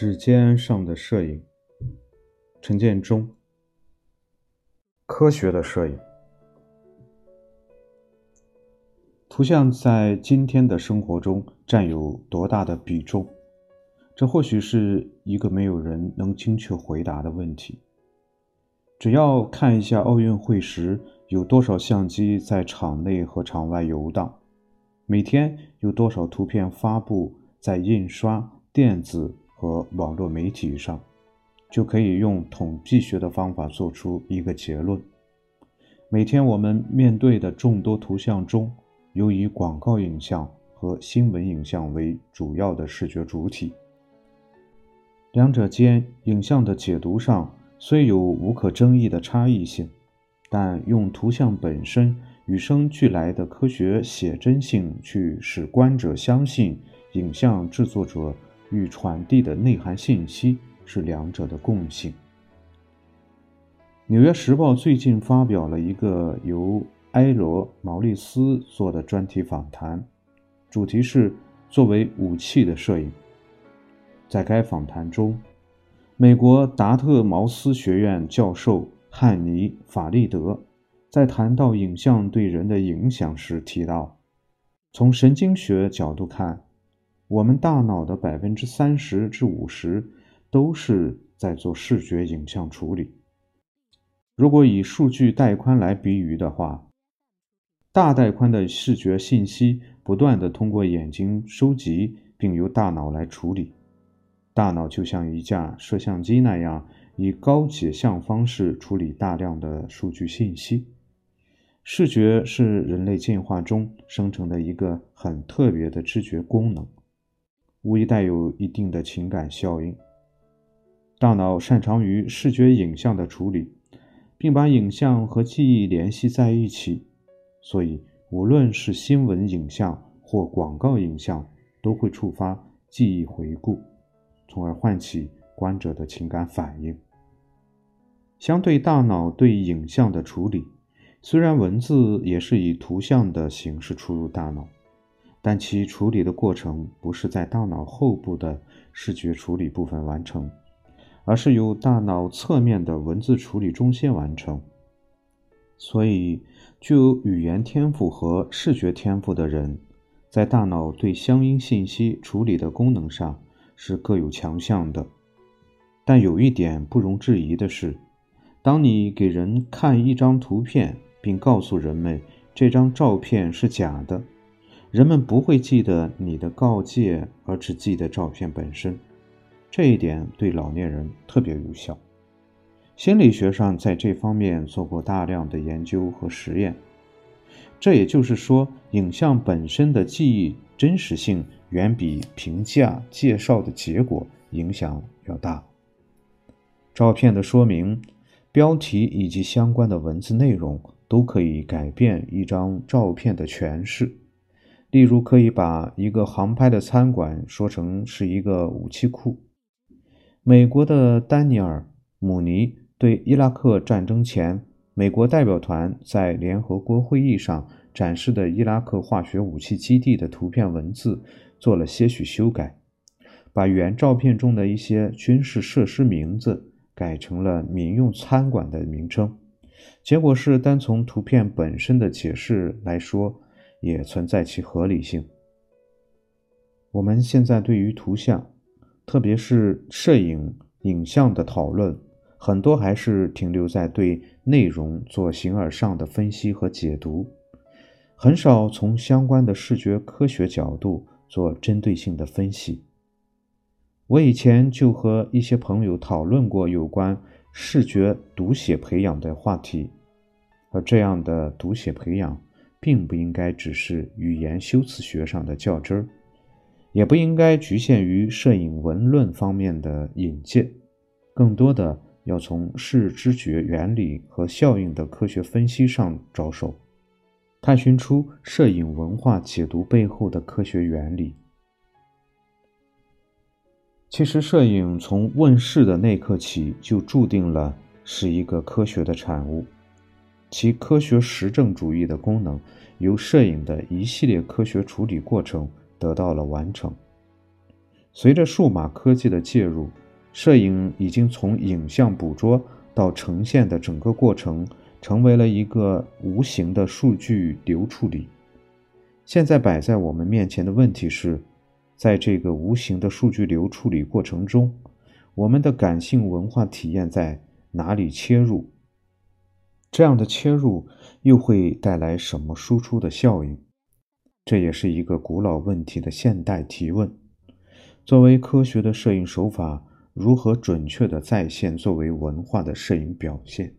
指尖上的摄影，陈建中。科学的摄影，图像在今天的生活中占有多大的比重？这或许是一个没有人能精确回答的问题。只要看一下奥运会时有多少相机在场内和场外游荡，每天有多少图片发布在印刷、电子。和网络媒体上，就可以用统计学的方法做出一个结论：每天我们面对的众多图像中，有以广告影像和新闻影像为主要的视觉主体。两者间影像的解读上虽有无可争议的差异性，但用图像本身与生俱来的科学写真性去使观者相信影像制作者。与传递的内涵信息是两者的共性。《纽约时报》最近发表了一个由埃罗·毛利斯做的专题访谈，主题是“作为武器的摄影”。在该访谈中，美国达特茅斯学院教授汉尼·法利德在谈到影像对人的影响时提到，从神经学角度看。我们大脑的百分之三十至五十都是在做视觉影像处理。如果以数据带宽来比喻的话，大带宽的视觉信息不断的通过眼睛收集，并由大脑来处理。大脑就像一架摄像机那样，以高解像方式处理大量的数据信息。视觉是人类进化中生成的一个很特别的知觉功能。无疑带有一定的情感效应。大脑擅长于视觉影像的处理，并把影像和记忆联系在一起，所以无论是新闻影像或广告影像，都会触发记忆回顾，从而唤起观者的情感反应。相对大脑对影像的处理，虽然文字也是以图像的形式出入大脑。但其处理的过程不是在大脑后部的视觉处理部分完成，而是由大脑侧面的文字处理中心完成。所以，具有语言天赋和视觉天赋的人，在大脑对相应信息处理的功能上是各有强项的。但有一点不容置疑的是，当你给人看一张图片，并告诉人们这张照片是假的。人们不会记得你的告诫，而只记得照片本身。这一点对老年人特别有效。心理学上在这方面做过大量的研究和实验。这也就是说，影像本身的记忆真实性远比评价介绍的结果影响要大。照片的说明、标题以及相关的文字内容都可以改变一张照片的诠释。例如，可以把一个航拍的餐馆说成是一个武器库。美国的丹尼尔·姆尼对伊拉克战争前美国代表团在联合国会议上展示的伊拉克化学武器基地的图片文字做了些许修改，把原照片中的一些军事设施名字改成了民用餐馆的名称。结果是，单从图片本身的解释来说。也存在其合理性。我们现在对于图像，特别是摄影影像的讨论，很多还是停留在对内容做形而上的分析和解读，很少从相关的视觉科学角度做针对性的分析。我以前就和一些朋友讨论过有关视觉读写培养的话题，而这样的读写培养。并不应该只是语言修辞学上的较真儿，也不应该局限于摄影文论方面的引介，更多的要从视知觉原理和效应的科学分析上着手，探寻出摄影文化解读背后的科学原理。其实，摄影从问世的那刻起就注定了是一个科学的产物。其科学实证主义的功能，由摄影的一系列科学处理过程得到了完成。随着数码科技的介入，摄影已经从影像捕捉到呈现的整个过程，成为了一个无形的数据流处理。现在摆在我们面前的问题是，在这个无形的数据流处理过程中，我们的感性文化体验在哪里切入？这样的切入又会带来什么输出的效应？这也是一个古老问题的现代提问。作为科学的摄影手法，如何准确地再现作为文化的摄影表现？